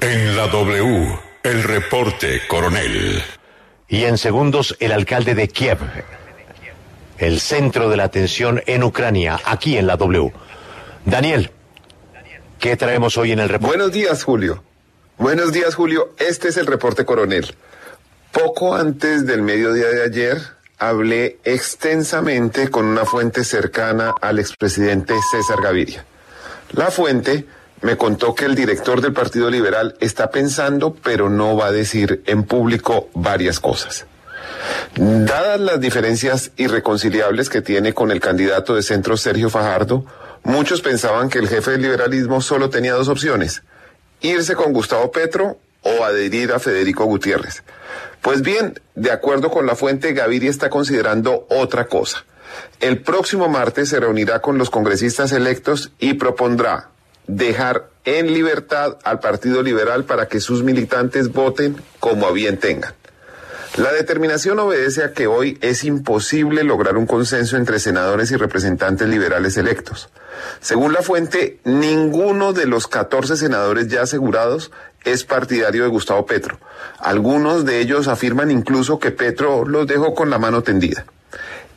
En la W, el reporte coronel. Y en segundos, el alcalde de Kiev. El centro de la atención en Ucrania, aquí en la W. Daniel, ¿qué traemos hoy en el reporte? Buenos días, Julio. Buenos días, Julio. Este es el reporte coronel. Poco antes del mediodía de ayer, hablé extensamente con una fuente cercana al expresidente César Gaviria. La fuente me contó que el director del Partido Liberal está pensando, pero no va a decir en público varias cosas. Dadas las diferencias irreconciliables que tiene con el candidato de centro Sergio Fajardo, muchos pensaban que el jefe del liberalismo solo tenía dos opciones, irse con Gustavo Petro o adherir a Federico Gutiérrez. Pues bien, de acuerdo con la fuente, Gaviria está considerando otra cosa. El próximo martes se reunirá con los congresistas electos y propondrá dejar en libertad al Partido Liberal para que sus militantes voten como a bien tengan. La determinación obedece a que hoy es imposible lograr un consenso entre senadores y representantes liberales electos. Según la fuente, ninguno de los 14 senadores ya asegurados es partidario de Gustavo Petro. Algunos de ellos afirman incluso que Petro los dejó con la mano tendida.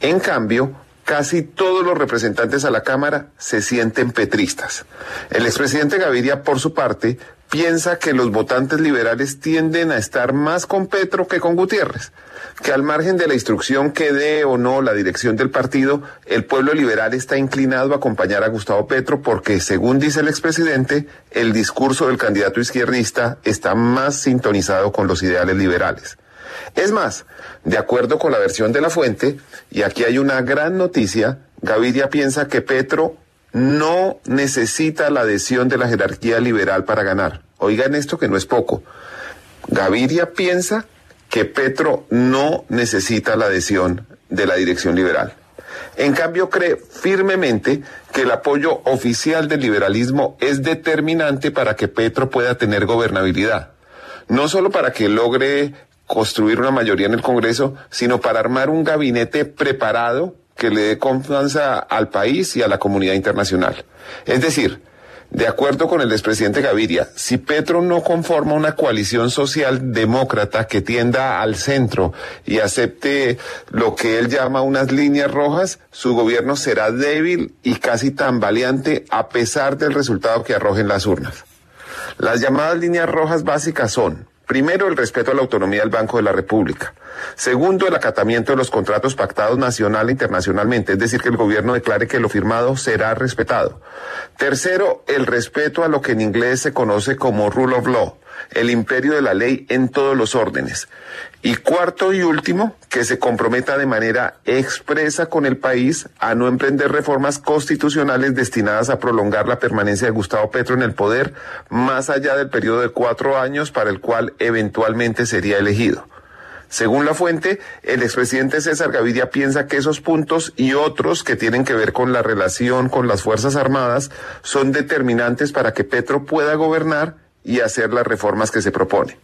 En cambio, casi todos los representantes a la Cámara se sienten petristas. El expresidente Gaviria, por su parte, piensa que los votantes liberales tienden a estar más con Petro que con Gutiérrez, que al margen de la instrucción que dé o no la dirección del partido, el pueblo liberal está inclinado a acompañar a Gustavo Petro porque, según dice el expresidente, el discurso del candidato izquierdista está más sintonizado con los ideales liberales. Es más, de acuerdo con la versión de la fuente, y aquí hay una gran noticia, Gaviria piensa que Petro no necesita la adhesión de la jerarquía liberal para ganar. Oigan esto que no es poco. Gaviria piensa que Petro no necesita la adhesión de la dirección liberal. En cambio, cree firmemente que el apoyo oficial del liberalismo es determinante para que Petro pueda tener gobernabilidad. No solo para que logre construir una mayoría en el Congreso, sino para armar un gabinete preparado que le dé confianza al país y a la comunidad internacional. Es decir, de acuerdo con el expresidente Gaviria, si Petro no conforma una coalición social demócrata que tienda al centro y acepte lo que él llama unas líneas rojas, su gobierno será débil y casi tambaleante a pesar del resultado que arrojen las urnas. Las llamadas líneas rojas básicas son Primero, el respeto a la autonomía del Banco de la República. Segundo, el acatamiento de los contratos pactados nacional e internacionalmente, es decir, que el gobierno declare que lo firmado será respetado. Tercero, el respeto a lo que en inglés se conoce como rule of law, el imperio de la ley en todos los órdenes. Y cuarto y último, que se comprometa de manera expresa con el país a no emprender reformas constitucionales destinadas a prolongar la permanencia de Gustavo Petro en el poder más allá del periodo de cuatro años para el cual eventualmente sería elegido. Según la fuente, el expresidente César Gaviria piensa que esos puntos y otros que tienen que ver con la relación con las Fuerzas Armadas son determinantes para que Petro pueda gobernar y hacer las reformas que se propone.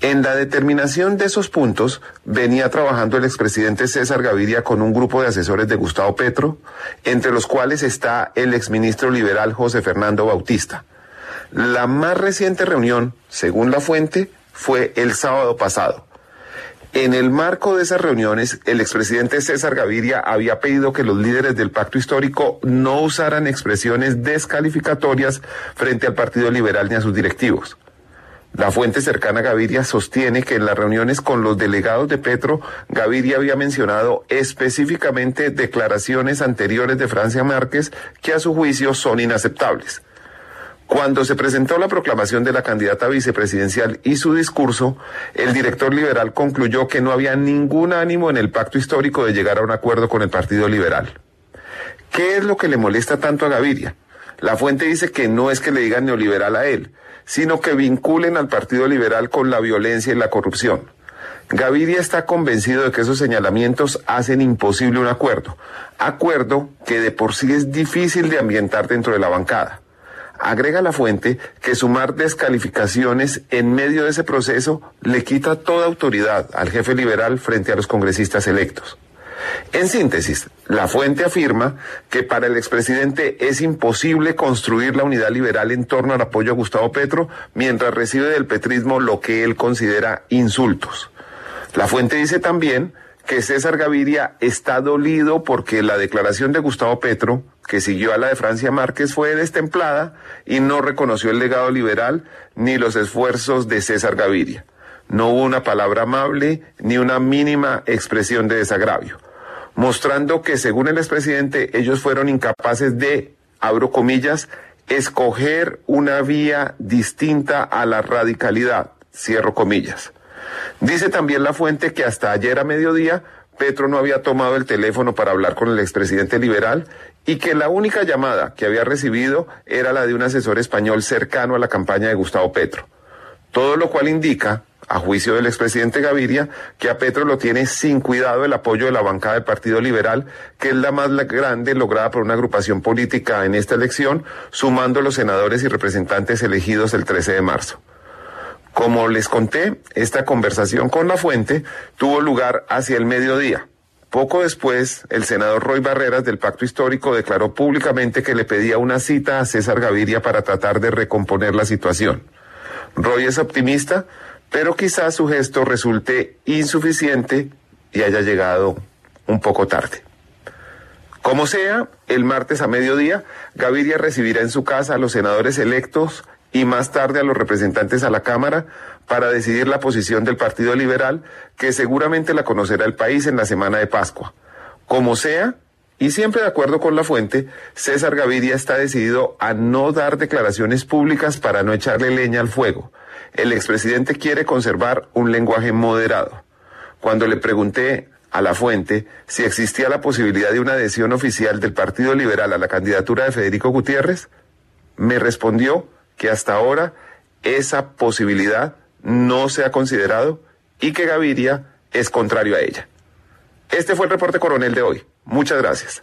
En la determinación de esos puntos venía trabajando el expresidente César Gaviria con un grupo de asesores de Gustavo Petro, entre los cuales está el exministro liberal José Fernando Bautista. La más reciente reunión, según la fuente, fue el sábado pasado. En el marco de esas reuniones, el expresidente César Gaviria había pedido que los líderes del pacto histórico no usaran expresiones descalificatorias frente al Partido Liberal ni a sus directivos. La fuente cercana a Gaviria sostiene que en las reuniones con los delegados de Petro, Gaviria había mencionado específicamente declaraciones anteriores de Francia Márquez que a su juicio son inaceptables. Cuando se presentó la proclamación de la candidata vicepresidencial y su discurso, el director liberal concluyó que no había ningún ánimo en el pacto histórico de llegar a un acuerdo con el Partido Liberal. ¿Qué es lo que le molesta tanto a Gaviria? La fuente dice que no es que le digan neoliberal a él, sino que vinculen al Partido Liberal con la violencia y la corrupción. Gaviria está convencido de que esos señalamientos hacen imposible un acuerdo, acuerdo que de por sí es difícil de ambientar dentro de la bancada. Agrega la fuente que sumar descalificaciones en medio de ese proceso le quita toda autoridad al jefe liberal frente a los congresistas electos. En síntesis, la fuente afirma que para el expresidente es imposible construir la unidad liberal en torno al apoyo a Gustavo Petro mientras recibe del petrismo lo que él considera insultos. La fuente dice también que César Gaviria está dolido porque la declaración de Gustavo Petro, que siguió a la de Francia Márquez, fue destemplada y no reconoció el legado liberal ni los esfuerzos de César Gaviria. No hubo una palabra amable ni una mínima expresión de desagravio, mostrando que, según el expresidente, ellos fueron incapaces de, abro comillas, escoger una vía distinta a la radicalidad, cierro comillas. Dice también la fuente que hasta ayer a mediodía Petro no había tomado el teléfono para hablar con el expresidente liberal y que la única llamada que había recibido era la de un asesor español cercano a la campaña de Gustavo Petro. Todo lo cual indica, a juicio del expresidente Gaviria, que a Petro lo tiene sin cuidado el apoyo de la bancada del Partido Liberal, que es la más grande lograda por una agrupación política en esta elección, sumando los senadores y representantes elegidos el 13 de marzo. Como les conté, esta conversación con la fuente tuvo lugar hacia el mediodía. Poco después, el senador Roy Barreras del Pacto Histórico declaró públicamente que le pedía una cita a César Gaviria para tratar de recomponer la situación. Roy es optimista, pero quizás su gesto resulte insuficiente y haya llegado un poco tarde. Como sea, el martes a mediodía, Gaviria recibirá en su casa a los senadores electos y más tarde a los representantes a la Cámara para decidir la posición del Partido Liberal, que seguramente la conocerá el país en la semana de Pascua. Como sea, y siempre de acuerdo con la fuente, César Gaviria está decidido a no dar declaraciones públicas para no echarle leña al fuego. El expresidente quiere conservar un lenguaje moderado. Cuando le pregunté a la fuente si existía la posibilidad de una adhesión oficial del Partido Liberal a la candidatura de Federico Gutiérrez, me respondió que hasta ahora esa posibilidad no se ha considerado y que Gaviria es contrario a ella. Este fue el reporte coronel de hoy. Muchas gracias.